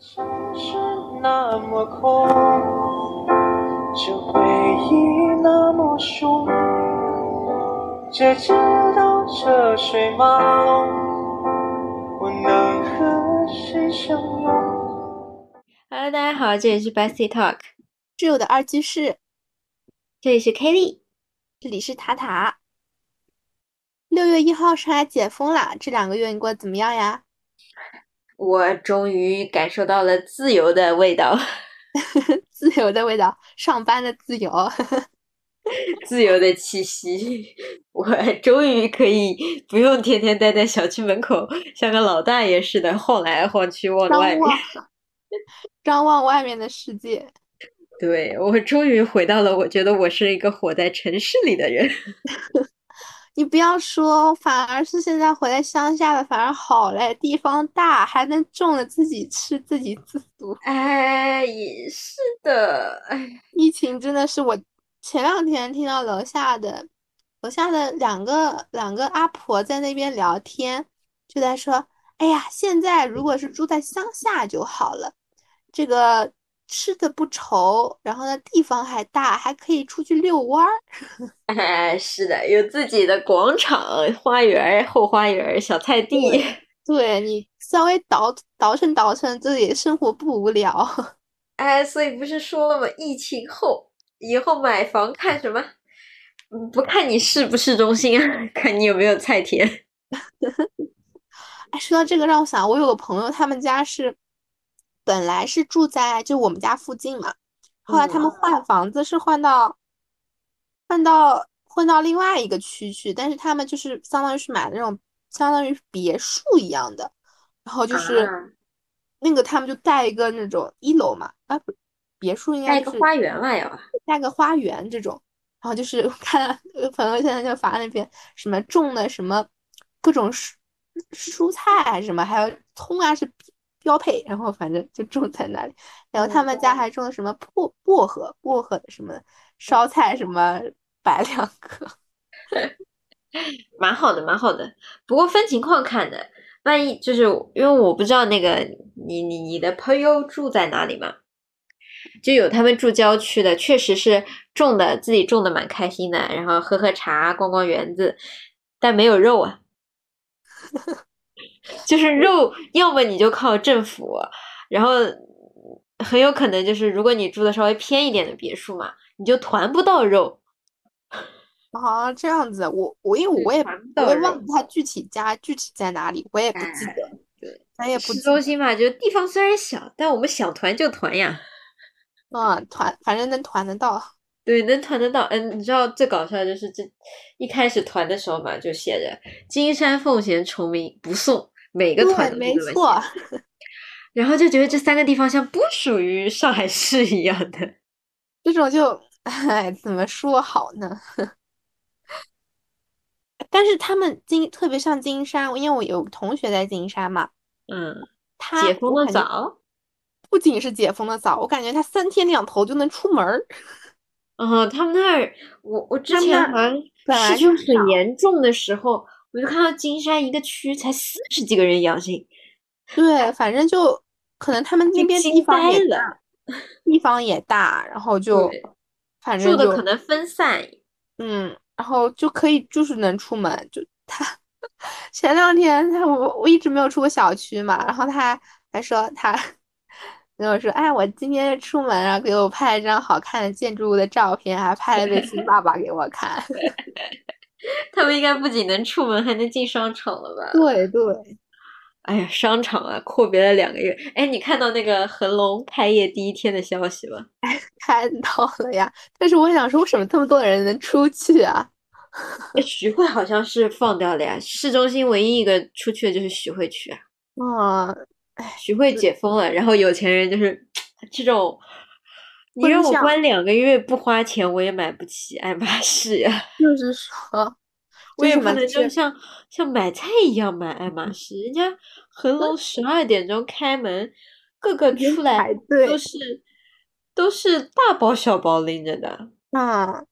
城市那么空，这回忆那么凶，这街道车水马龙，我能和谁相拥？Hello，大家好，这里是 Bestie Talk，挚友的二居室，这里是 Kelly。这里是塔塔。六月一号上海解封了，这两个月你过得怎么样呀？我终于感受到了自由的味道，自由的味道，上班的自由。自由的气息。我终于可以不用天天待在小区门口，像个老大爷似的晃来晃去，望着外面。张望，张望外面的世界。对，我终于回到了我觉得我是一个活在城市里的人。你不要说，反而是现在回来乡下的反而好嘞，地方大，还能种了自己吃，自己自足。哎，也是的，哎，疫情真的是我前两天听到楼下的楼下的两个两个阿婆在那边聊天，就在说，哎呀，现在如果是住在乡下就好了，这个吃的不愁，然后呢地方还大，还可以出去遛弯儿。哎，是的，有自己的广场、花园、后花园、小菜地。对你稍微倒倒腾倒腾，自己生活不无聊。哎，所以不是说了吗？疫情后以后买房看什么？嗯不看你市不市中心啊，看你有没有菜田。哎，说到这个，让我想，我有个朋友，他们家是本来是住在就我们家附近嘛，后来他们换房子是换到换到换到另外一个区去，但是他们就是相当于是买那种相当于别墅一样的，然后就是啊那个他们就带一个那种一楼嘛，啊不，别墅应该是盖个花园嘛要。带个花园这种，然后就是我看我朋友现在就发那边什么种的什么各种蔬蔬菜还是什么，还有葱啊是标配，然后反正就种在那里。然后他们家还种了什么薄薄荷，薄荷的什么烧菜什么百两棵。蛮好的，蛮好的。不过分情况看的，万一就是因为我不知道那个你你你的朋友住在哪里嘛，就有他们住郊区的，确实是种的自己种的蛮开心的，然后喝喝茶、逛逛园子，但没有肉啊。就是肉，要么你就靠政府，然后很有可能就是如果你住的稍微偏一点的别墅嘛，你就团不到肉。啊，这样子，我我因为对我也团不到我也忘肉记他具体家具体在哪里，我也不记哎得，对，咱也不市。中心嘛，就地方虽然小，但我们想团就团呀。嗯，团反正能团得到。对，能团得到。嗯，你知道最搞笑的就是这一开始团的时候嘛，就写着“金山奉贤崇明不送”，每个团对，都没错。然后就觉得这三个地方像不属于上海市一样的。这种就，哎，怎么说好呢？但是他们金，特别像金山，因为我有同学在金山嘛，嗯，他解封的早。不仅是解封的早，我感觉他三天两头就能出门儿。嗯，他们那儿，我我之前好像本来市区就很严重的时候，我就看到金山一个区才四十几个人阳性，对，反正就可能他们那边地方也大，地方也大，然后就反正就住的可能分散。嗯，然后就可以就是能出门，就他前两天他我我一直没有出过小区嘛，然后他还还说他跟我说，哎，我今天出门啊，给我拍了一张好看的建筑物的照片，还拍了对新爸爸给我看。他们应该不仅能出门，还能进商场了吧？对对，哎呀，商场啊，阔别了两个月。哎，你看到那个恒隆开业第一天的消息吗？看到了呀，但是我想说，为什么这么多人能出去啊？哎徐汇好像是放掉了呀，市中心唯一一个出去的就是徐汇区啊。嗯，徐汇解封了，然后有钱人就是 这种，你让我关两个月不花钱，我也买不起爱马仕呀。就是说，我也不能为什么就就是像像买菜一样买爱马仕，人家恒隆十二点钟开门，个个出来都是都是大包小包拎着的。嗯，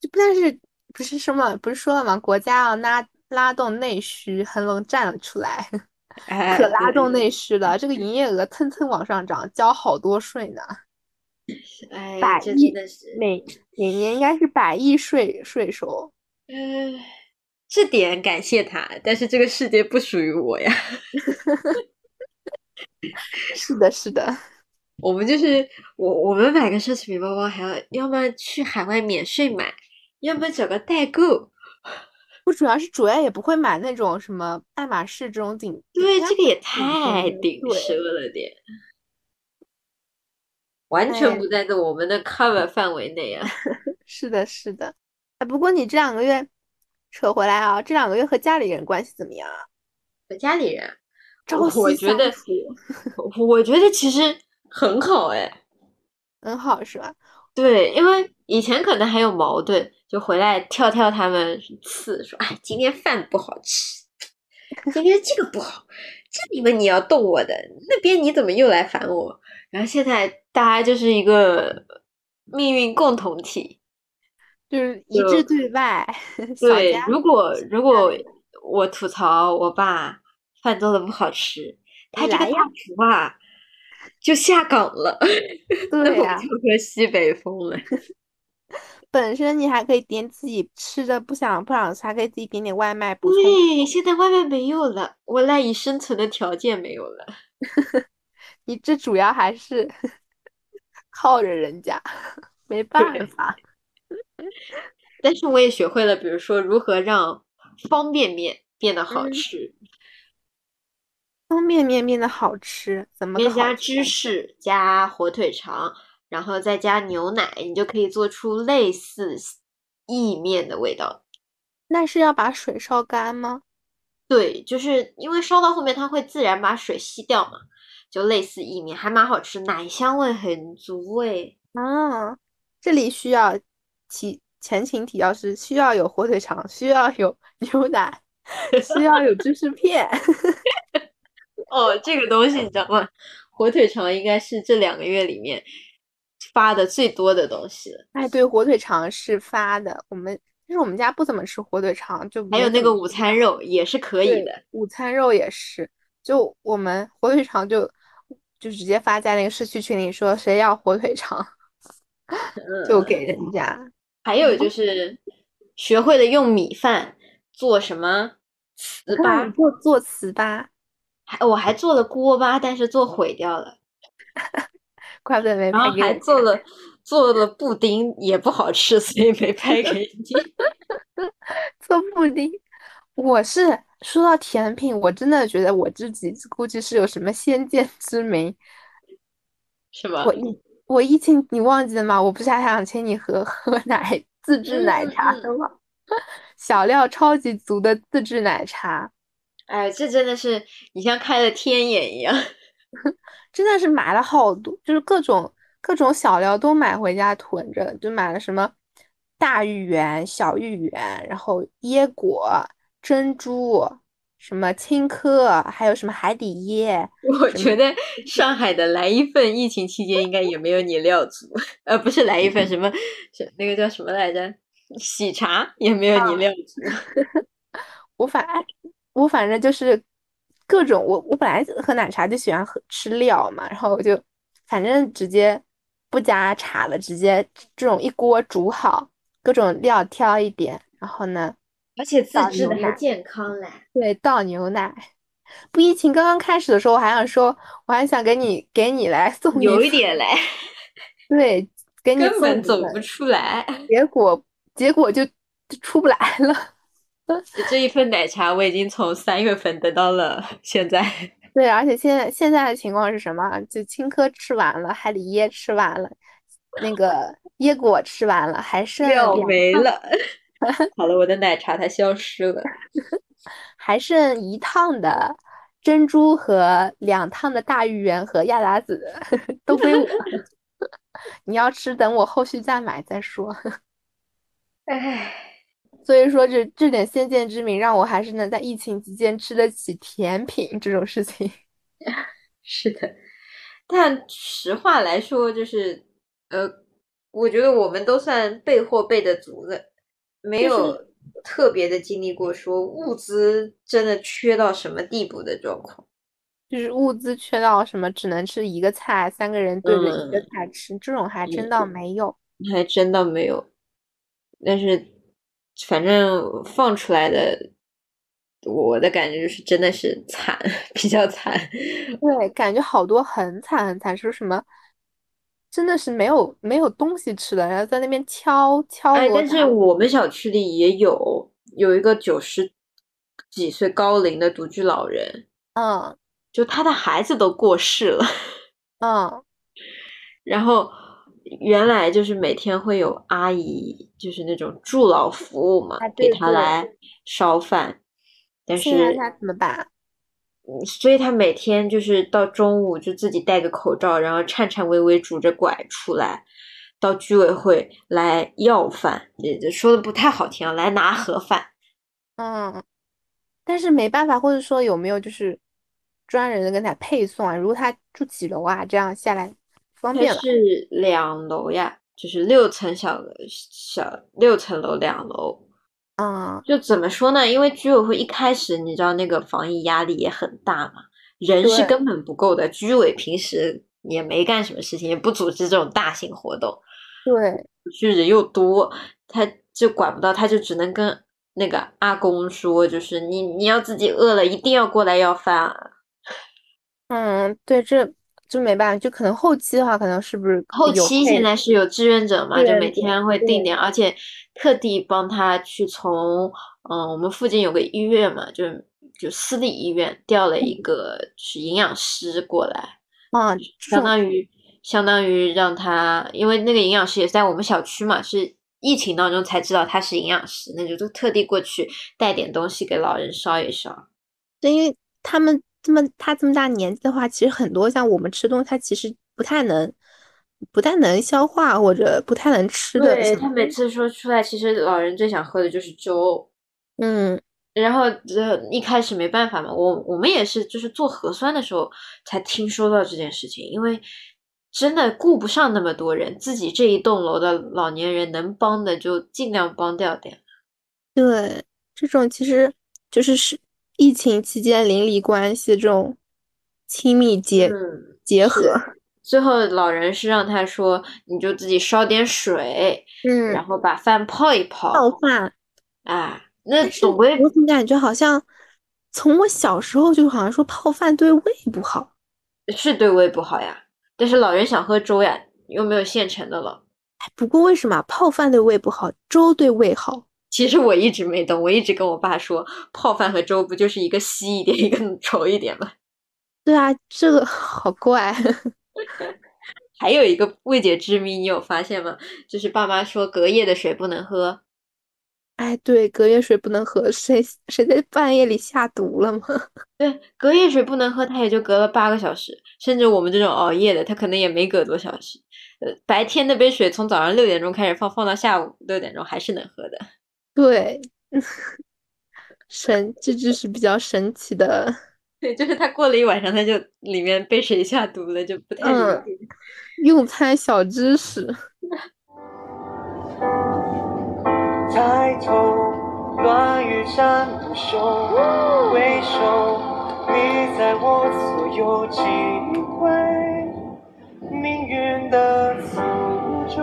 就但是不是什么不是说了吗？国家要拉拉动内需，恒隆站了出来。哎，可拉动内需了，这个营业额蹭蹭往上涨，交好多税呢。哎，百亿每每年应该是百亿税税收。嗯、这点感谢他，但是这个世界不属于我呀。是的，是的，我们就是我，我们买个奢侈品包包，还要要么去海外免税买，要么找个代购。我主要是主要也不会买那种什么爱马仕这种顶，对，这个也太顶奢了点，完全哎不在这我们的 cover 范围内啊。是的，是的。哎，不过你这两个月扯回来啊，这两个月和家里人关系怎么样啊？和家里人，朝我我觉得处，我觉得其实很好哎。很好是吧？对，因为以前可能还有矛盾，就回来跳跳他们刺，说哎，今天饭不好吃，今天这个不好，这里面你要动我的，那边你怎么又来烦我？然后现在大家就是一个命运共同体。就是一致对外，对家，如果如果我吐槽我爸饭做的不好吃，他这个大来呀厨啊就下岗了，对就喝西北风了。本身你还可以点自己吃的不想不想吃，还可以自己点点外卖补充。对，现在外卖没有了，我赖以生存的条件没有了。你这主要还是靠着人家，没办法。但是我也学会了，比如说如何让方便面变得好嗯吃，方便面变得好吃，怎么面加芝士加火腿肠，然后再加牛奶，你就可以做出类似意面的味道。那是要把水烧干吗？对，就是因为烧到后面它会自然把水吸掉嘛，就类似意面，还蛮好吃，奶香味很足诶。啊，这里需要提前情提要是需要有火腿肠，需要有 牛奶，需要有芝士片。哦，这个东西你知道吗？火腿肠应该是这两个月里面发的最多的东西了。哎，对，火腿肠是发的，我们就是我们家不怎么吃火腿肠，就还有没怎么那个午餐肉也是可以的。午餐肉也是，就我们火腿肠就就直接发在那个社区群里说谁要火腿肠就给人家。还有就是学会了用米饭做什么糍粑做做糍粑，还我还做了锅巴，但是做毁掉了。怪不得没拍还做了做了布丁，也不好吃，所以没拍给你。做布丁。我是说到甜品，我真的觉得我自己估计是有什么先见之明。是吗我？疫我疫情你忘记了吗？我不是还想请你喝喝奶自制奶茶的吗？小料超级足的自制奶茶，哎，这真的是你像开了天眼一样。真的是买了好多，就是各种各种小料都买回家囤着，就买了什么大芋圆、小芋圆，然后椰果、珍珠，什么青稞，还有什么海底椰。我觉得上海的来一份疫情期间应该也没有你料足，呃，不是来一份什么，是那个叫什么来着？喜茶也没有你料足。我反哎我反正就是各种我我本来喝奶茶就喜欢喝吃料嘛，然后我就反正直接不加茶了，直接这种一锅煮好，各种料挑一点，然后呢，而且自倒制的还健康嘞。对，倒牛奶。不，疫情刚刚开始的时候，我还想说，我还想给你给你来 送你有一点嘞，对，给你根本走不出来。结果结果就就出不来了。这一份奶茶我已经从三月份等到了现在。对，而且现在现在的情况是什么？就青稞吃完了，海里椰吃完了，那个椰果吃完了，还剩料两没了。好了，我的奶茶它消失了。还剩一趟的珍珠和两趟的大芋圆和亚达子 都归我。你要吃，等我后续再买再说。唉，所以说这这点先见之明，让我还是能在疫情期间吃得起甜品这种事情。是的，但实话来说，就是呃，我觉得我们都算备货备的足的，没有特别的经历过说物资真的缺到什么地步的状况。就是物资缺到什么只能吃一个菜，三个人对着一个嗯菜吃，这种还真倒没有。还真倒没有，但是反正放出来的，我的感觉就是真的是惨，比较惨。对，感觉好多很惨很惨，说什么真的是没有没有东西吃的，然后在那边敲敲哎，但是我们小区里也有有一个九十几岁高龄的独居老人，嗯。就他的孩子都过世了，嗯。然后原来就是每天会有阿姨，就是那种助老服务嘛，啊给他来烧饭，但是他怎么办？嗯所以他每天就是到中午就自己戴个口罩，然后颤颤巍巍拄着拐出来，到居委会来要饭，也就说的不太好听啊，来拿盒饭。嗯，但是没办法，或者说有没有就是专人的跟他配送啊？如果他住几楼啊，这样下来方便了。是两楼呀，就是六层小小六层楼两楼。嗯，就怎么说呢？因为居委会一开始你知道那个防疫压力也很大嘛，人是根本不够的。居委平时也没干什么事情，也不组织这种大型活动，对，就人又多，他就管不到，他就只能跟那个阿公说，就是你你要自己饿了，一定要过来要饭啊。嗯，对，这就没办法，就可能后期的话，可能是不是后期现在是有志愿者嘛，就每天会定点，而且特地帮他去从嗯我们附近有个医院嘛，就就私立医院调了一个是营养师过来，啊，这相当于相当于让他，因为那个营养师也在我们小区嘛，是疫情当中才知道他是营养师，那就都特地过去带点东西给老人烧一烧。对，因为他们这么他这么大年纪的话，其实很多像我们吃东西，他其实不太能不太能消化或者不太能吃的。对他每次说出来，其实老人最想喝的就是粥。嗯，然后这一开始没办法嘛，我我们也是就是做核酸的时候才听说到这件事情，因为真的顾不上那么多人，自己这一栋楼的老年人能帮的就尽量帮掉点。对，这种其实就是是疫情期间邻里关系这种亲密结嗯，结合。最后老人是让他说，你就自己烧点水，嗯然嗯，后把饭泡一泡，泡饭。啊，那总归我总感觉好像从我小时候就好像说泡饭对胃不好。是对胃不好呀。但是老人想喝粥呀，又没有现成的了。哎，不过为什么泡饭对胃不好，粥对胃好？其实我一直没懂，我一直跟我爸说，泡饭和粥不就是一个稀一点，一个稠一点吗？对啊，这个 好怪。还有一个未解之谜，你有发现吗？就是爸妈说隔夜的水不能喝，哎，对，隔夜水不能喝，谁谁在半夜里下毒了吗？对，隔夜水不能喝，它也就隔了八个小时，甚至我们这种熬夜的，它可能也没隔多小时。呃，白天那杯水从早上六点钟开始放，放到下午六点钟还是能喝的。对，神，这就是比较神奇的。对，就是他过了一晚上，他就里面被谁下毒了，就不太理嗯解。用餐小知识。抬头，乱雨斩不休，回首，你在我左右，几回命运的诅咒，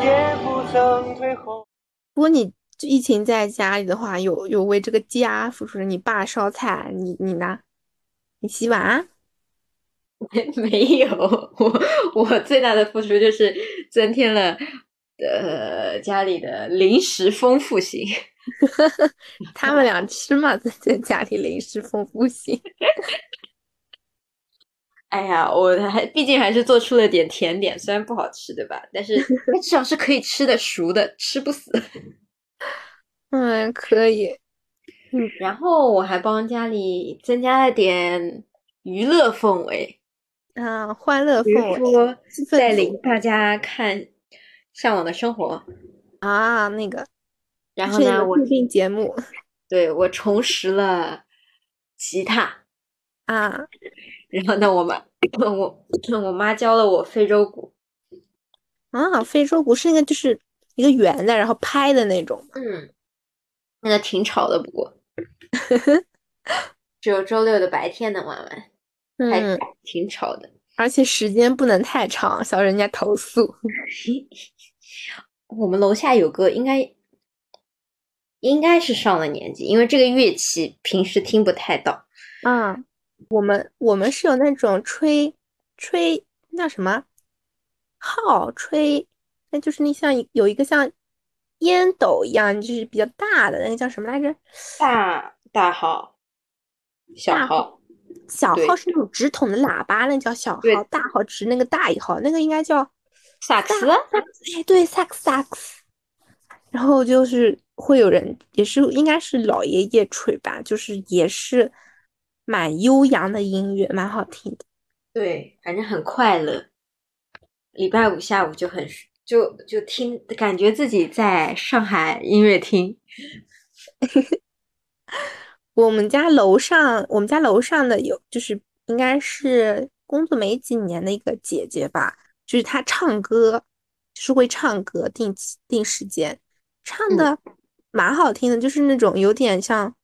也不曾退后。不过你就疫情在家里的话，有有为这个家付出，你爸烧菜，你你呢？你洗碗？没有，我我最大的付出就是增添了呃家里的零食丰富性。他们俩吃嘛，在在家里零食丰富性。哎呀，我还毕竟还是做出了点甜点，虽然不好吃，对吧？但是 它至少是可以吃的，熟的，吃不死。嗯，可以。然后我还帮家里增加了点娱乐氛围，啊，欢乐氛围带领大家看《向往的生活》，啊，那个然后呢，我是一个固定节目 对我重拾了吉他，啊然后呢，我妈我我妈教了我非洲鼓，啊，非洲鼓是那个就是一个圆的，然后拍的那种。嗯，那个挺吵的，不过 只有周六的白天能玩完，还嗯，挺吵的。而且时间不能太长，小人家投诉。我们楼下有个应该应该是上了年纪，因为这个乐器平时听不太到。啊，我们我们是有那种吹吹那叫什么号吹，那就是那像有一个像烟斗一样，就是比较大的那个叫什么来着？大大号、小号，小号是那种直筒的喇叭，那叫小号，大号直那个大一号，那个应该叫萨克斯。哎，对，萨克斯萨克斯。然后就是会有人，也是应该是老爷爷吹吧，就是也是蛮悠扬的音乐，蛮好听的。对，反正很快乐。礼拜五下午就很就就听，感觉自己在上海音乐厅。我们家楼上，我们家楼上的有，就是应该是工作没几年的一个姐姐吧，就是她唱歌，就是会唱歌，定期定时间，唱的蛮好听的，就是那种有点像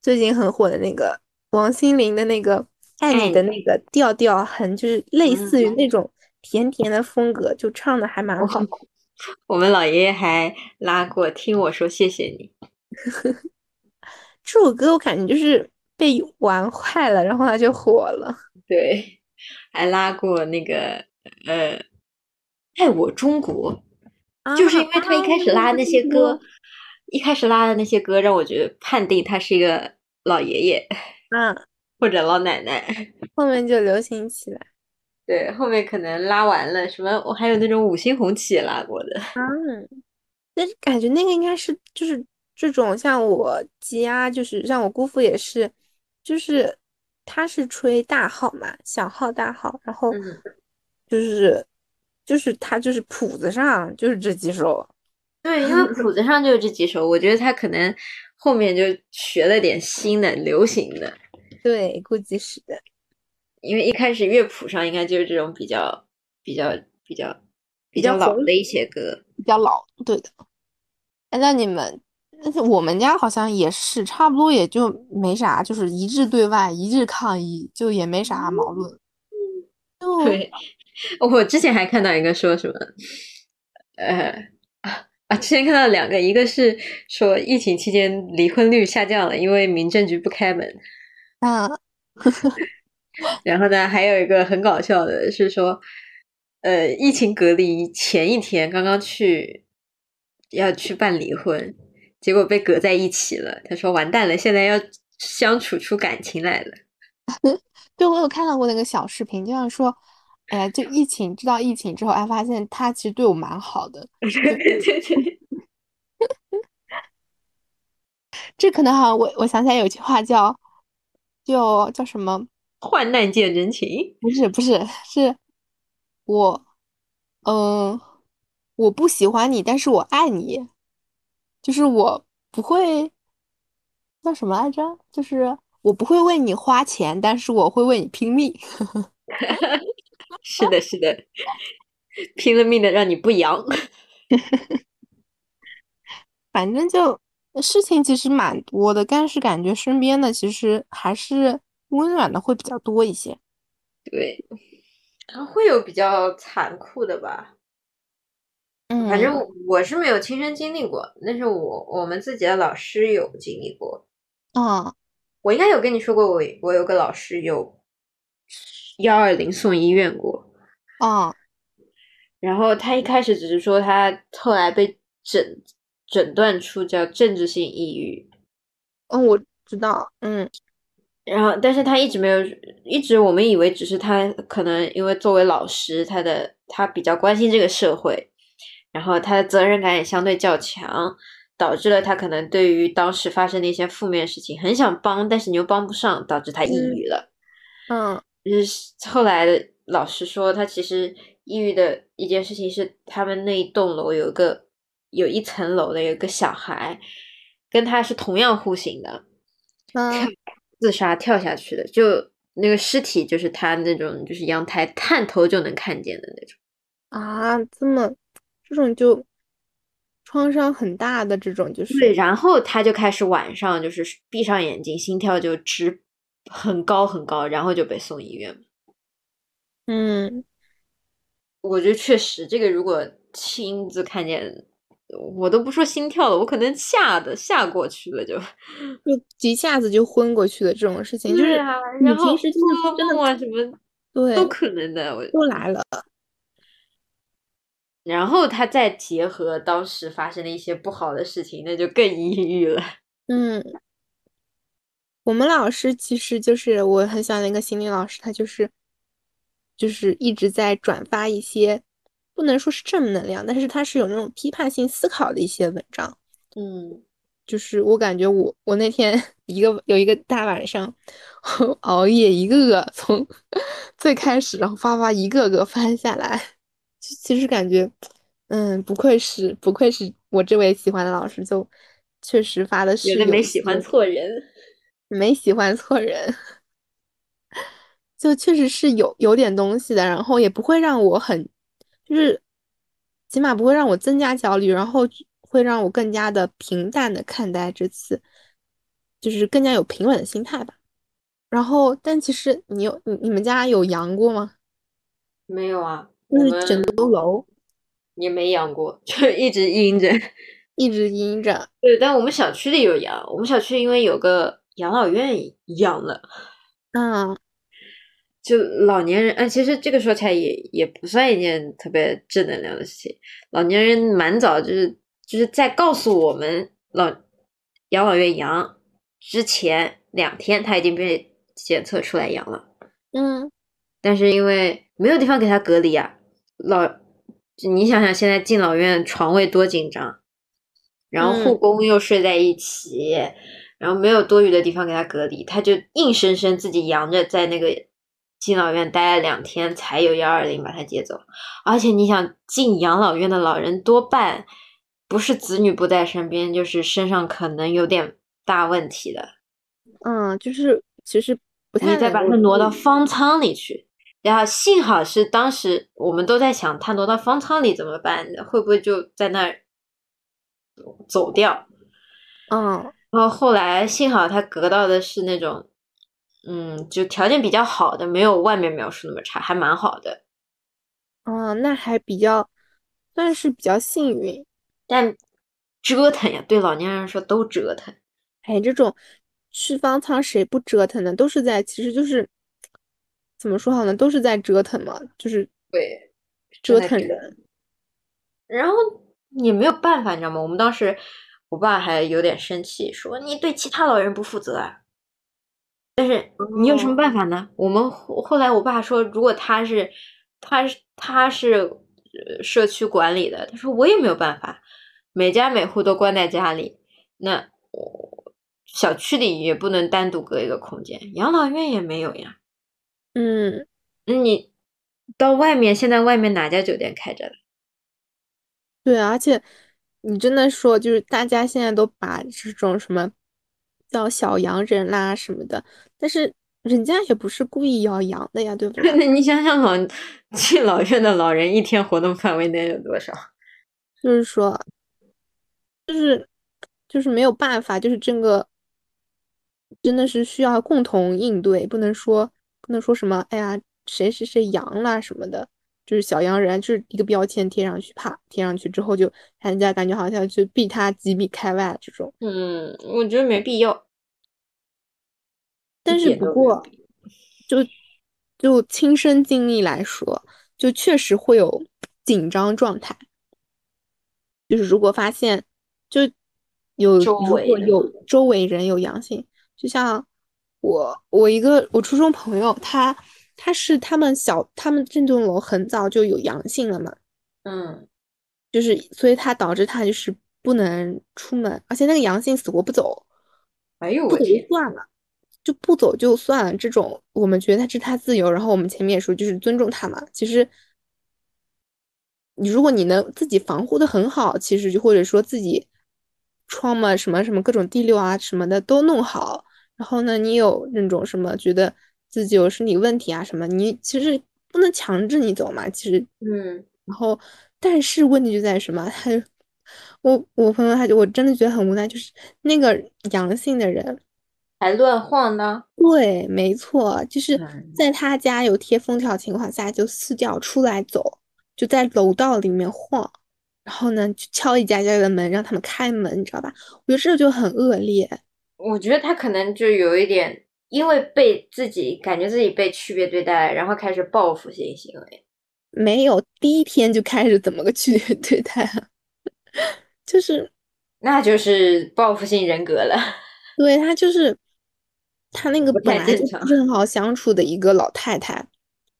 最近很火的那个王心凌的那个《爱你》的那个调调，很就是类似于那种甜甜的风格，就唱的还蛮好。我们老爷爷还拉过，听我说谢谢你。这首歌我感觉就是被玩坏了，然后他就火了。对，还拉过那个呃，爱我中国，就是因为他一开始拉那些歌，一开始拉的那些歌，让我觉得判定他是一个老爷爷，啊，或者老奶奶。后面就流行起来。对，后面可能拉完了，什么我还有那种五星红旗也拉过的。嗯，但是感觉那个应该是就是这种像我家，就是像我姑父也是，就是他是吹大号嘛，小号大号，然后嗯就是就是他就是谱子上就是这几首。对，因为谱子上就是这几首，我觉得他可能后面就学了点新的、流行的。对，估计是的。因为一开始乐谱上应该就是这种比较、比较、比较、比较老的一些歌，比较老，对的。哎，那你们，但是我们家好像也是差不多，也就没啥，就是一致对外，一致抗议，就也没啥矛盾。嗯对，我之前还看到一个说什么，呃啊，之前看到两个，一个是说疫情期间离婚率下降了，因为民政局不开门。啊，然后呢，还有一个很搞笑的是说，呃，疫情隔离前一天刚刚去要去办离婚，结果被隔在一起了。他说完蛋了，现在要相处出感情来了。对我有看到过那个小视频，就像说，哎呀，就疫情知道疫情之后，哎，发现他其实对我蛮好的。这可能好像我我想起来有句话叫，就叫什么？患难见真情。不是不是，是我，嗯、我不喜欢你，但是我爱你，就是我不会叫什么来着？就是我不会为你花钱，但是我会为你拼命。是的，是的，拼了命的让你不阳。反正就事情其实蛮多的，但是感觉身边的其实还是温暖的会比较多一些。对，然后会有比较残酷的吧。嗯，反正我是没有亲身经历过，但是我我们自己的老师有经历过。哦我应该有跟你说过，我我有个老师有幺二零送医院过，嗯然后他一开始只是说他后来被诊诊断出叫政治性抑郁，嗯，我知道，嗯然后但是他一直没有，一直我们以为只是他可能因为作为老师，他的他比较关心这个社会，然后他的责任感也相对较强，导致了他可能对于当时发生的一些负面事情很想帮，但是你又帮不上，导致他抑郁了。嗯。就是后来的老师说，他其实抑郁的一件事情是，他们那一栋楼有一个有一层楼的有一个小孩，跟他是同样户型的，嗯自杀跳下去的，就那个尸体就是他那种就是阳台探头就能看见的那种。啊，这么这种就创伤很大的这种就是对，然后他就开始晚上就是闭上眼睛，心跳就直很高很高，然后就被送医院。嗯，我觉得确实，这个如果亲自看见，我都不说心跳了，我可能吓的吓过去了就。就一下子就昏过去的这种事情，就是啊，你然后平时做真的梦啊什么对都可能的。我都来了。然后他再结合当时发生的一些不好的事情，那就更抑郁了。嗯，我们老师其实就是我很喜欢的一个心理老师，他就是就是一直在转发一些不能说是正能量，但是它是有那种批判性思考的一些文章。嗯，就是我感觉我我那天 一个有一个大晚上 熬夜，一个个从 最开始然后发发一个个翻下来，就其实感觉，嗯，不愧是不愧是我这位喜欢的老师，就确实发的是原来有没喜欢错人。没喜欢错人，就确实是有有点东西的，然后也不会让我很，就是起码不会让我增加焦虑，然后会让我更加的平淡的看待这次，就是更加有平稳的心态吧。然后，但其实你有你你们家有阳过吗？没有啊，就是整栋楼也没养过，就一直阴着。一直阴着，对，但我们小区里有养，我们小区因为有个养老院养了，嗯就老年人，哎，其实这个说起来也也不算一件特别正能量的事情。老年人蛮早就是就是在告诉我们老养老院阳之前两天，他已经被检测出来阳了，嗯。但是因为没有地方给他隔离啊，老你想想现在敬老院床位多紧张，然后护嗯。工又睡在一起，然后没有多余的地方给他隔离，他就硬生生自己阳着在那个敬老院待了两天，才有幺二零把他接走。而且你想进养老院的老人多半不是子女不在身边，就是身上可能有点大问题的，嗯，就是其实不太你再把他挪到方舱里去。然后幸好是当时我们都在想，他挪到方舱里怎么办？会不会就在那儿走掉？嗯然后后来幸好他隔到的是那种，嗯，就条件比较好的，没有外面描述那么差，还蛮好的。哦，那还比较算是比较幸运。但折腾呀，对老年人说都折腾。哎，这种去方舱谁不折腾呢？都是在，其实就是怎么说好呢？都是在折腾嘛，就是对，折腾人。然后也没有办法，你知道吗？我们当时我爸还有点生气，说你对其他老人不负责啊。但是你有什么办法呢？我们后后来我爸说，如果他是他是他是呃社区管理的，他说我也没有办法，每家每户都关在家里，那我小区里也不能单独隔一个空间，养老院也没有呀。嗯，那你到外面，现在外面哪家酒店开着了？对啊，而且你真的说，就是大家现在都把这种什么叫小洋人啦什么的，但是人家也不是故意要养的呀，对不那对？你想想老敬老院的老人一天活动范围内有多少？就是说，就是就是没有办法，就是这个真的是需要共同应对，不能说不能说什么，哎呀，谁谁谁阳了什么的，就是小洋人，就是一个标签贴上去，啪贴上去之后就，人家感觉好像就避他几米开外这种。嗯，我觉得没必要。但是不过，就就亲身经历来说，就确实会有紧张状态。就是如果发现，就有如果有周围人有阳性，就像我我一个我初中朋友，他他是他们小他们这栋楼很早就有阳性了嘛，嗯，就是所以他导致他就是不能出门，而且那个阳性死活不走。哎呦不走就我天，算了，就不走就算了。这种我们觉得他是他自由，然后我们前面也说就是尊重他嘛。其实，你如果你能自己防护的很好，其实就或者说自己窗嘛什么什么各种第六啊什么的都弄好，然后呢，你有那种什么觉得自己有身体问题啊什么，你其实不能强制你走嘛。其实嗯，然后，但是问题就在什么？他 就我我朋友他就我真的觉得很无奈，就是那个阳性的人，还乱晃呢。对，没错，就是嗯在他家有贴封条情况下，就撕掉出来走，就在楼道里面晃，然后呢，就敲一家家的门，让他们开门，你知道吧？我觉得这就很恶劣。我觉得他可能就有一点，因为被自己感觉自己被区别对待，然后开始报复性行为。没有第一天就开始怎么个区别对待啊？就是那就是报复性人格了。对他就是他那个本来就是很好相处的一个老太太，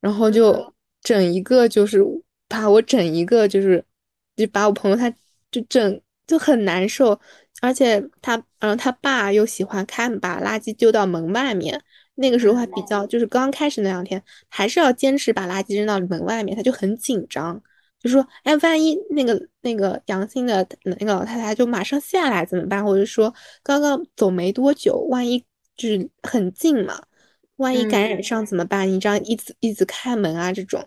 然后嗯就整一个就是把我整一个就是就把我朋友他就整就很难受，而且他然后他爸又喜欢看把垃圾丢到门外面，那个时候还比较就是刚开始那两天还是要坚持把垃圾扔到门外面，他就很紧张。就说，哎，万一那个那个阳性的那个老太太就马上下来怎么办？或者说刚刚走没多久，万一就是很近嘛，万一感染嗯上怎么办？你这样一直一直开门啊，这种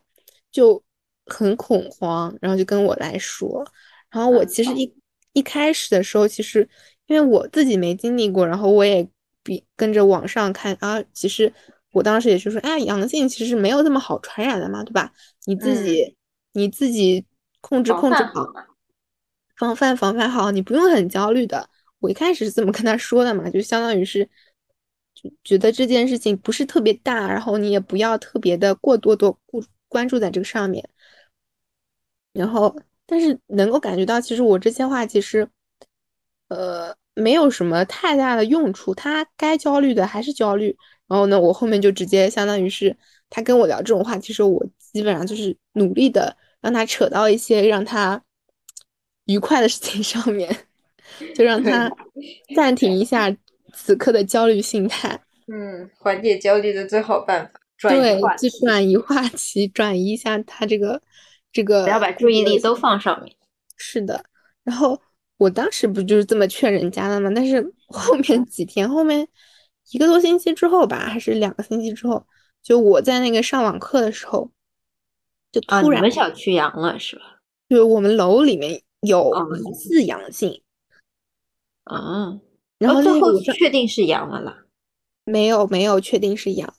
就很恐慌，然后就跟我来说，然后我嗯其实一一开始的时候，其实因为我自己没经历过，然后我也比跟着网上看啊，其实我当时也就说，哎，阳性其实没有这么好传染的嘛，对吧？你自己、你自己控制控制好。防范防范好，你不用很焦虑的。我一开始是这么跟他说的嘛，就相当于是，就觉得这件事情不是特别大，然后你也不要特别的过多多顾关注在这个上面。然后，但是能够感觉到，其实我这些话其实，呃，没有什么太大的用处。他该焦虑的还是焦虑。然后呢，我后面就直接相当于是他跟我聊这种话，其实我基本上就是努力的让他扯到一些让他愉快的事情上面，就让他暂停一下此刻的焦虑心态。嗯，缓解焦虑的最好办法，转移对，话题，就转移话题，转移一下他这个这个，不要把注意力都放上面。是的，然后我当时不就是这么劝人家的吗？但是后面几天，后面一个多星期之后吧，还是两个星期之后，就我在那个上网课的时候，就啊，突然你们小区阳了是吧？就是我们楼里面有哦疑似阳性，啊，然后哦最后确定是阳了啦。没有没有确定是阳，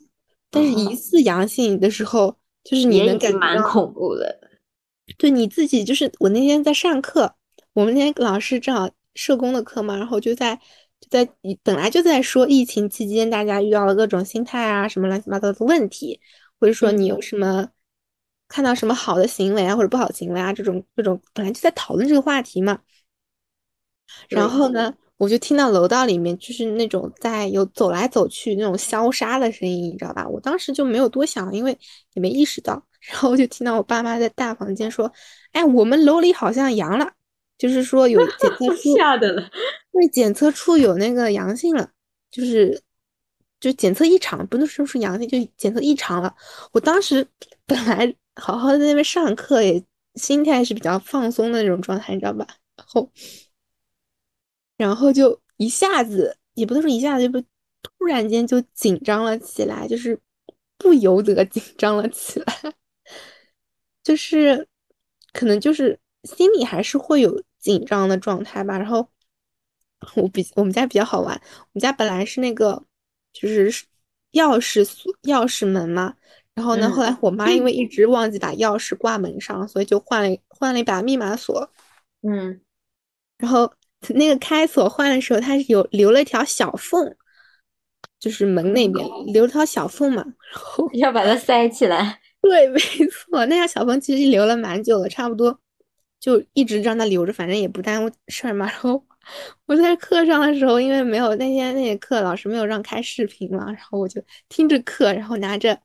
但是疑哦似阳性的时候，就是你也能感觉到。恐怖的。对你自己，就是我那天在上课，我们那天老师正好社工的课嘛，然后就在就在本来就在说疫情期间大家遇到了各种心态啊，什么乱七八糟的问题，或者说你有什么看到什么好的行为啊，或者不好的行为啊，这种这种本来就在讨论这个话题嘛。然后呢，我就听到楼道里面就是那种在有走来走去那种消杀的声音，你知道吧？我当时就没有多想，因为也没意识到。然后我就听到我爸妈在大房间说：“哎，我们楼里好像阳了，就是说有 检测出，吓的了。对，检测出有那个阳性了，就是就检测异常，不能说是阳性，就检测异常了。我当时本来好好的在那边上课，也心态是比较放松的那种状态，你知道吧？然后。然后就一下子，也不能说一下子，就不突然间就紧张了起来，就是不由得 紧张了起来，就是可能就是心里还是会有紧张的状态吧。然后我比我们家比较好玩，我们家本来是那个就是钥匙锁钥匙门嘛，然后呢，嗯后来我妈因为一直忘记把钥匙挂门上，所以就换了换了一把密码锁。嗯，然后那个开锁换的时候，它是有留了一条小缝，就是门那边留了条小缝嘛。然后要把它塞起来。对，没错，那条小缝其实留了蛮久了，差不多就一直让它留着，反正也不耽误事儿嘛。然后我在课上的时候，因为没有那天那节课老师没有让开视频嘛，然后我就听着课，然后拿着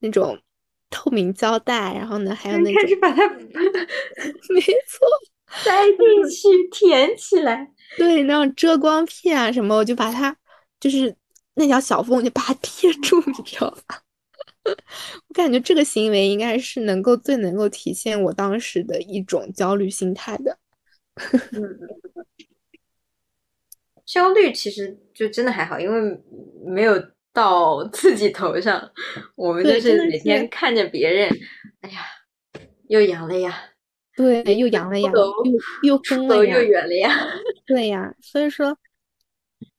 那种透明胶带，然后呢还有那种开始把它 没错。塞进去，填起来。对，那种遮光片啊什么，我就把它就是那条小缝，我就把它贴住，你知道吧？我感觉这个行为应该是能够最能够体现我当时的一种焦虑心态的。嗯，焦虑其实就真的还好，因为没有到 自己头上。我们就是每天看着别人，哎呀，又阳了呀，对，又阳了呀，又又疯了呀又，远了呀。对呀，所以说，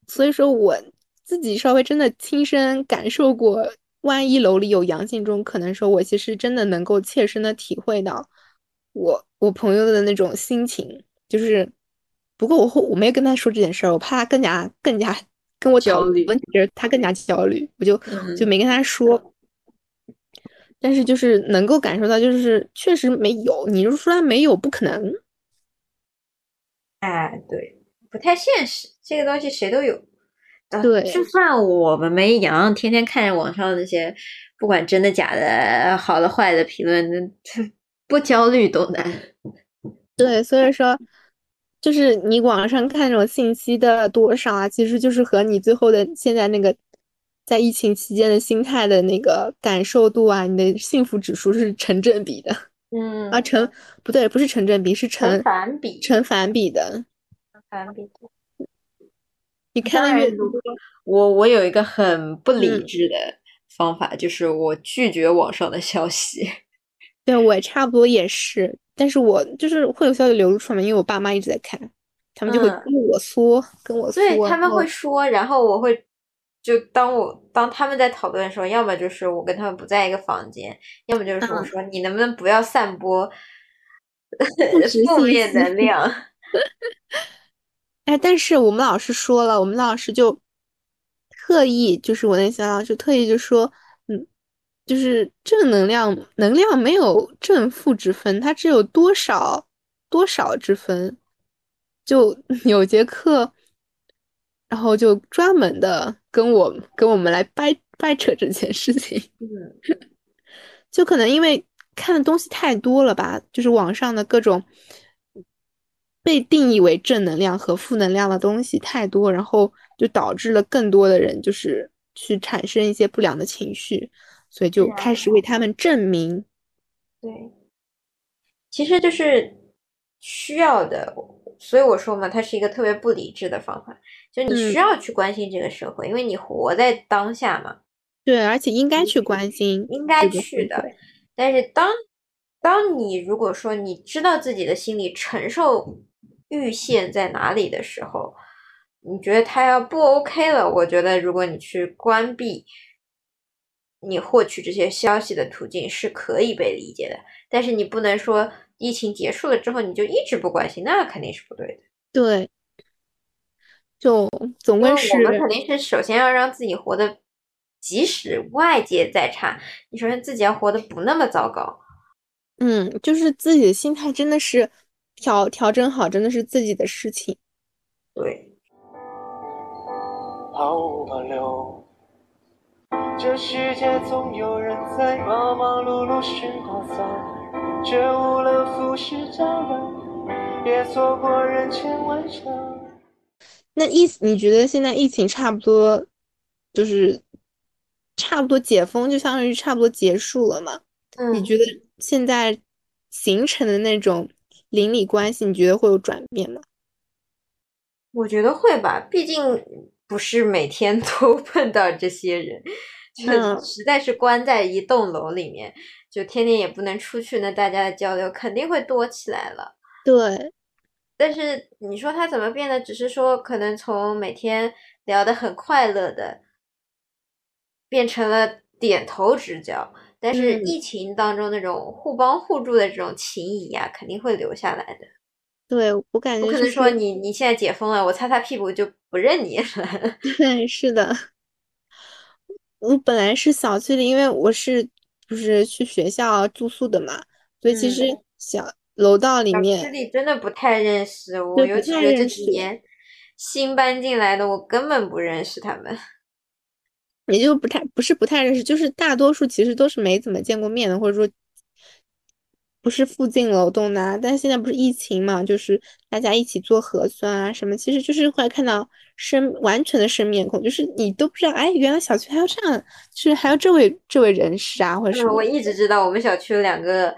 所以说我自己稍微真的亲身感受过，万一楼里有阳性中，可能说我其实真的能够切身的体会到我我朋友的那种心情，就是不过我后我没跟他说这件事儿，我怕他更加更加跟我讨焦虑论问题，就是他更加焦虑，我就嗯就没跟他说。但是就是能够感受到，就是确实没有，你就说他没有，不可能。哎，对，不太现实，这个东西谁都有。呃对就算我们没阳，天天看着网上那些不管真的假的、好的坏的评论，那 不焦虑都难。对，所以说，就是你网上看这种信息的多少啊，其实就是和你最后的现在那个在疫情期间的心态的那个感受度啊，你的幸福指数是成正比的嗯啊，成不对，不是成正比，是成成反比，成反比的。反比。你看当然的越多，我我有一个很不理嗯智的方法，就是我拒绝网上的消息。对我也差不多也是，但是我就是会有消息流露出来嘛，因为我爸妈一直在看，他们就会嗯跟我说，跟我说，对，他们会说，然后我会就当我当他们在讨论的时候，要么就是我跟他们不在一个房间，要么就是说我嗯说你能不能不要散播 负面能量？哎，但是我们老师说了，我们老师就特意，就是我那小老师特意就说，嗯，就是正能量，能量没有正负之分，它只有多少多少之分。就 有节课，然后就专门的跟我跟我们来掰掰扯这件事情。嗯，就可能因为看的东西太多了吧，就是网上的各种被定义为正能量和负能量的东西太多，然后就导致了更多的人就是去产生一些不良的情绪，所以就开始为他们证明。对，其实就是需要的，所以我说嘛，它是一个特别不理智的方法，就你需嗯要去关心这个社会，因为你活在当下嘛。对，而且应该去关心应该去的。但是当当你如果说你知道自己的心理承受阈限在哪里的时候，你觉得他要不 OK 了，我觉得如果你去关闭你获取这些消息的途径是可以被理解的，但是你不能说疫情结束了之后你就一直不关心，那肯定是不对的。对，就总归是我们肯定是首先要让自己活得，即使外界再差，你首先自己要活得不那么糟糕。嗯，就是自己的心态真的是调调整好，真的是自己的事情。对。毫无保留。这世界总有人在忙忙碌碌寻宝藏，却误了浮世沾染，也错过人间万象。那意思，你觉得现在疫情差不多，就是差不多解封，就相当于差不多结束了嘛？你嗯，觉得现在形成的那种邻里关系，你觉得会有转变吗？我觉得会吧，毕竟不是每天 都碰到这些人，就嗯实在是关在一栋楼里面，就天天也不能出去，那大家的交流肯定会多起来了。对，但是你说他怎么变的？只是说可能从每天聊得很快乐的，变成了点头之交。但是嗯疫情当中那种互帮互助的这种情谊呀、肯定会留下来的。对，我感觉不可能说你你现在解封了，我擦擦屁股就不认你了。对，是的。我本来是小区里，因为我是不是去学校住宿的嘛，所以其实嗯小楼道里小区，里真的不太认识，我尤其是这几年新搬进来的，我根本不认识他们。也就不太不是不太认识，就是大多数其实都是没怎么见过面的，或者说不是附近楼栋的啊。但是现在不是疫情嘛，就是大家一起做核酸啊什么，其实就是会看到生完全的生面孔，就是你都不知道，哎，原来小区还有这样，就是还有这位这位人士啊，或者什嗯，么我一直知道我们小区有两个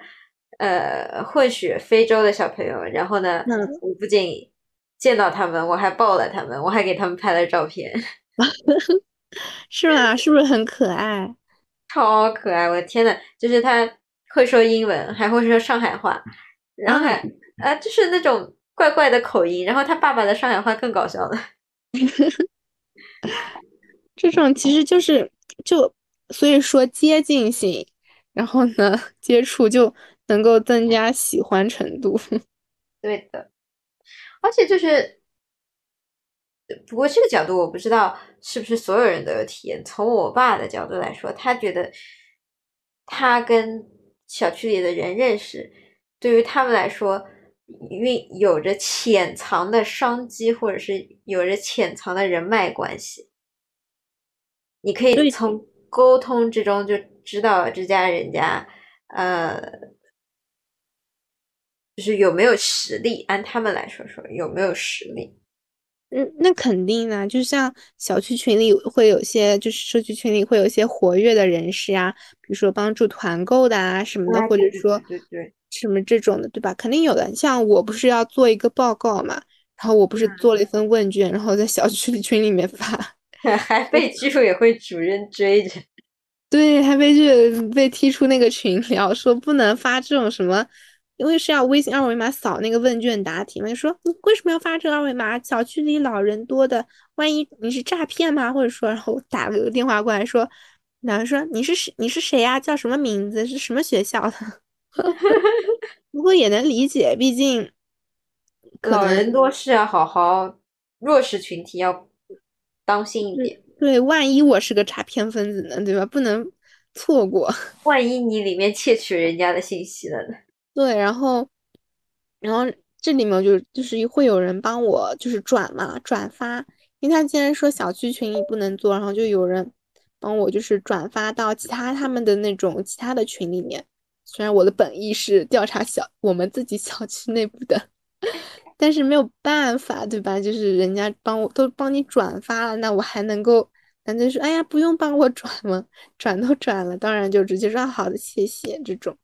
呃混血非洲的小朋友，然后呢，嗯我不仅见到他们，我还抱了他们，我还给他们拍了照片，是吗？是不是很可爱？超可爱！我的天呐，就是他会说英文，还会说上海话，然后还啊，就是那种怪怪的口音，然后他爸爸的上海话更搞笑了。这种其实就是就所以说接近性，然后呢接触就能够增加喜欢程度。对的，而且就是，不过这个角度我不知道是不是所有人都有体验。从我爸的角度来说，他觉得他跟小区里的人认识，对于他们来说，运有着潜藏的商机，或者是有着潜藏的人脉关系。你可以从沟通之中就知道这家人家，呃，就是有没有实力。按他们来说说，有没有实力？嗯，那肯定啊，就像小区群里会有些，就是社区群里会有一些活跃的人士啊，比如说帮助团购的啊什么的，哎或者说对什么这种的，对吧？肯定有的。像我不是要做一个报告嘛，然后我不是嗯做了一份问卷，然后在小区里群里面发，还被居委会主任追着。对，还被这被踢出那个群聊，说不能发这种什么，因为是要微信二维码扫那个问卷答题嘛，就说你为什么要发这个二维码？小区里老人多的，万一你是诈骗吗？或者说，然后打了个电话过来说，然后说你是谁？你是谁呀？叫什么名字？是什么学校的？不过也能理解，毕竟老人多是要好好，弱势群体要当心一点。对，万一我是个诈骗分子呢，对吧？不能错过。万一你里面窃取人家的信息了呢？对，然后，然后这里面就就是会有人帮我就是转嘛转发，因为他既然说小区群里不能做，然后就有人帮我就是转发到其他他们的那种其他的群里面。虽然我的本意是调查小我们自己小区内部的，但是没有办法，对吧？就是人家帮我都帮你转发了，那我还能够难道说哎呀不用帮我转吗？转都转了，当然就直接说好的谢谢这种。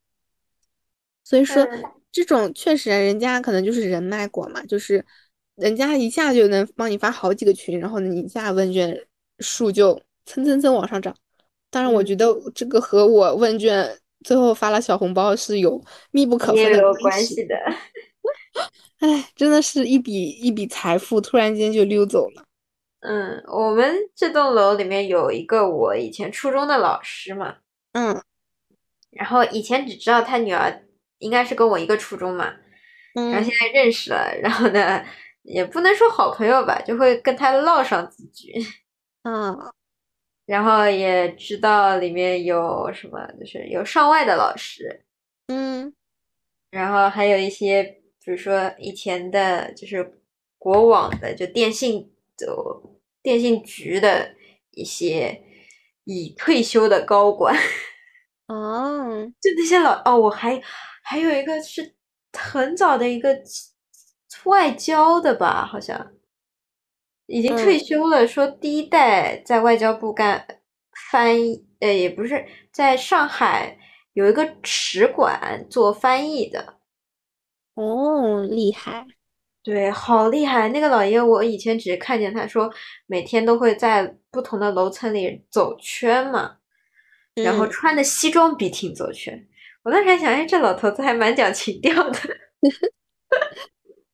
所以说，嗯这种确实人家可能就是人脉广嘛，就是人家一下就能帮你发好几个群，然后你一下问卷数就蹭蹭蹭往上涨。当然，我嗯觉得这个和我问卷最后发了小红包是有密不可分的关系。关系的。哎，真的是一笔一笔财富突然间就溜走了。嗯，我们这栋楼里面有一个我以前初中的老师嘛，嗯然后以前只知道他女儿应该是跟我一个初中嘛，然后嗯。现在认识了，然后呢，也不能说好朋友吧，就会跟他唠上几句，嗯。然后也知道里面有什么，就是有上外的老师，嗯。然后还有一些，比如说以前的，就是国网的，就电信就电信局的一些已退休的高管，哦。就那些老哦，我还还有一个是很早的一个外交的吧，好像已经退嗯休了，说第一代在外交部干翻译，呃，也不是在上海有一个使馆做翻译的。哦，厉害。对，好厉害！那个老爷，我以前只是看见他说每天都会在不同的楼层里走圈嘛，然后嗯穿的西装笔挺走圈。我当时还想，哎，这老头子还蛮讲情调的。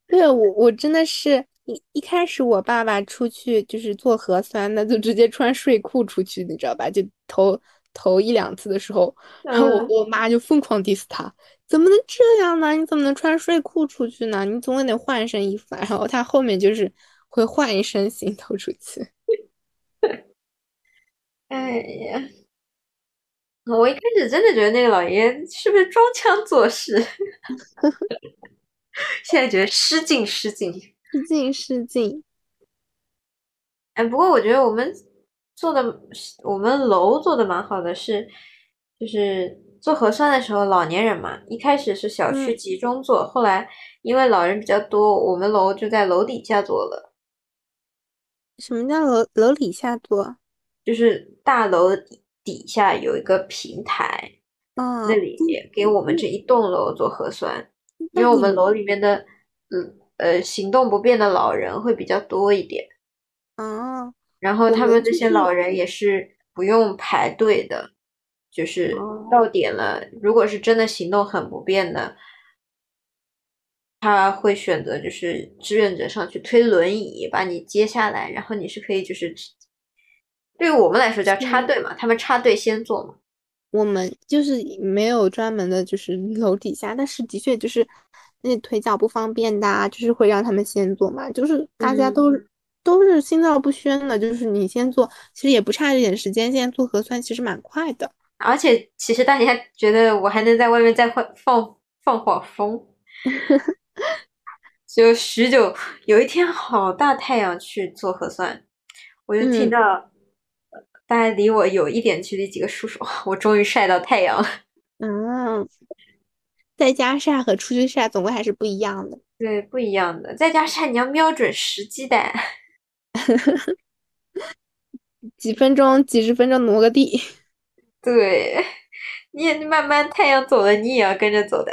对我，我真的是一一开始我爸爸出去就是做核酸的，就直接穿睡裤出去，你知道吧？就头头一两次的时候，然后我嗯和我妈就疯狂 diss 他，怎么能这样呢？你怎么能穿睡裤出去呢？你总得换一身衣服啊。然后他后面就是会换一身行头出去。哎呀，我一开始真的觉得那个老爷爷是不是装腔作势，现在觉得失敬失敬。失敬失敬。哎，不过我觉得我们做的，我们楼做的蛮好的是，就是做核酸的时候，老年人嘛，一开始是小区嗯集中做，后来因为老人比较多，我们楼就在楼底下做了，什么叫楼楼底下做？就是大楼底底下有一个平台，嗯，那里给我们这一栋楼做核酸，因为我们楼里面的，嗯呃，行动不便的老人会比较多一点。嗯，然后他们这些老人也是不用排队的，就是哦到点了，如果是真的行动很不便的，他会选择就是志愿者上去推轮椅把你接下来，然后你是可以就是对于我们来说叫插嗯队嘛，他们插队先做嘛。我们就是没有专门的，就是楼底下，但是的确就是那腿脚不方便的啊，就是会让他们先做嘛，就是大家嗯都是都是心照不宣的，就是你先做，其实也不差这点时间，现在做核酸其实蛮快的。而且其实大家觉得我还能在外面再放放放会儿风，就许久有一天好大太阳去做核酸，我就听嗯到呃大概离我有一点距离几个叔叔，我终于晒到太阳了。嗯，在家晒和出去晒总归还是不一样的。对，不一样的，在家晒你要瞄准时机的。几分钟、几十分钟挪个地。对，你也慢慢太阳走了，你也要跟着走的。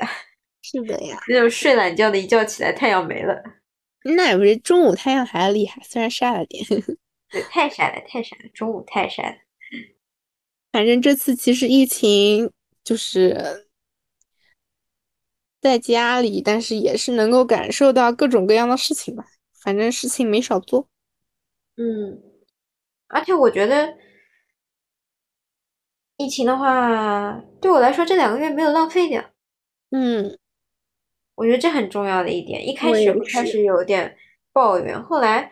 是的呀，那种睡懒觉的，一觉起来太阳没了。那也不是中午太阳还厉害，虽然晒了点。对，太晒了，太晒了，中午太晒了。反正这次其实疫情就是在家里，但是也是能够感受到各种各样的事情吧。反正事情没少做。嗯，而且我觉得疫情的话，对我来说这两个月没有浪费掉，嗯，我觉得这很重要的一点。一开始会开始有点抱怨，后来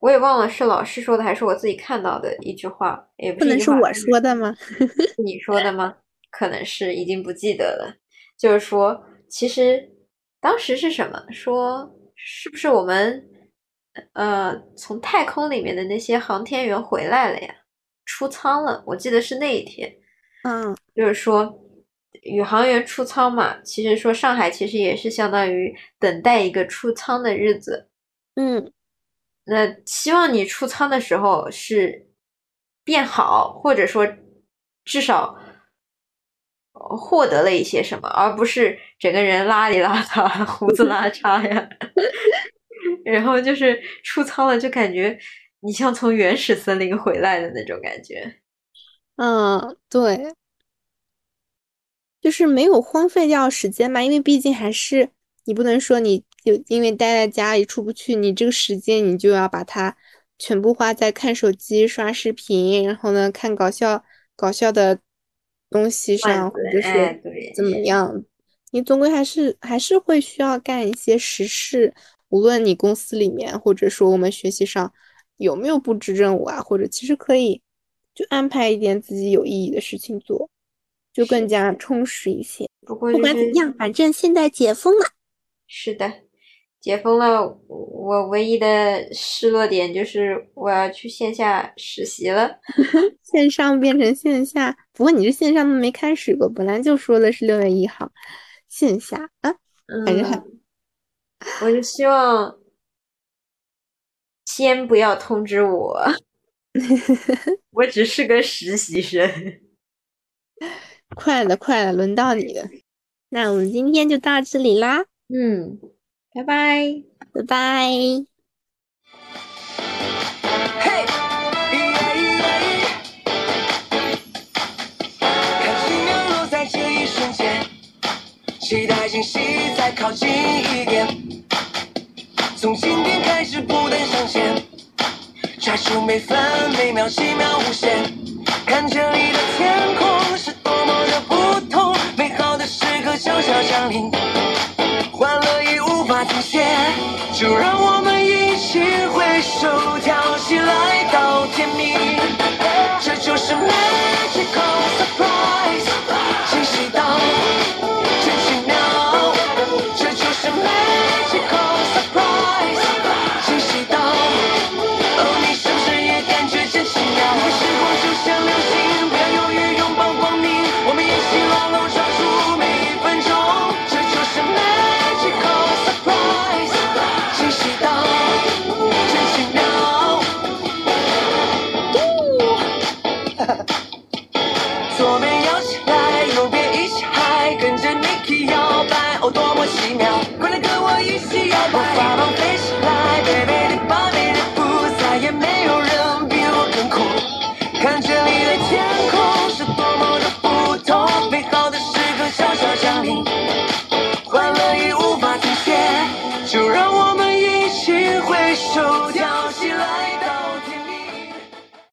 我也忘了是老师说的还是我自己看到的一句话，也不能是我说的吗？你说的吗？可能是已经不记得了。就是说，其实当时是什么？说是不是我们呃从太空里面的那些航天员回来了呀？出舱了，我记得是那一天。嗯就是说，宇航员出舱嘛，其实说上海其实也是相当于等待一个出舱的日子。嗯那希望你出仓的时候是变好，或者说至少呃获得了一些什么，而不是整个人邋里邋遢、胡子拉碴 呀。然后就是出仓了，就感觉你像从原始森林回来的那种感觉。嗯，对，就是没有荒废掉时间嘛，因为毕竟还是你不能说你就因为待在家里出不去，你这个时间你就要把它全部花在看手机、刷视频，然后呢看搞笑搞笑的东西上，或者哎，是，怎么样，你总归还是还是会需要干一些实事，无论你公司里面或者说我们学习上有没有布置任务啊，或者其实可以就安排一点自己有意义的事情做，就更加充实一些。不不过就是管怎样，反正现在解封了。是的，解封了，我唯一的失落点就是我要去线下实习了。线上变成线下，不过你这线上都没开始过，本来就说的是六月一号，线下啊，反正还嗯，我就希望先不要通知我，我只是个实习生。快了快了，轮到你了。那我们今天就到这里啦，嗯，拜拜。拜拜。嘿，看奇妙落在这一瞬间，期待惊喜再靠近一点。从今天开始不断向前，抓住每分每秒，奇妙无限。看这里的天空是多么的不同，美好的时刻悄悄降临。停歇，就让我们一起挥手跳起来到天明。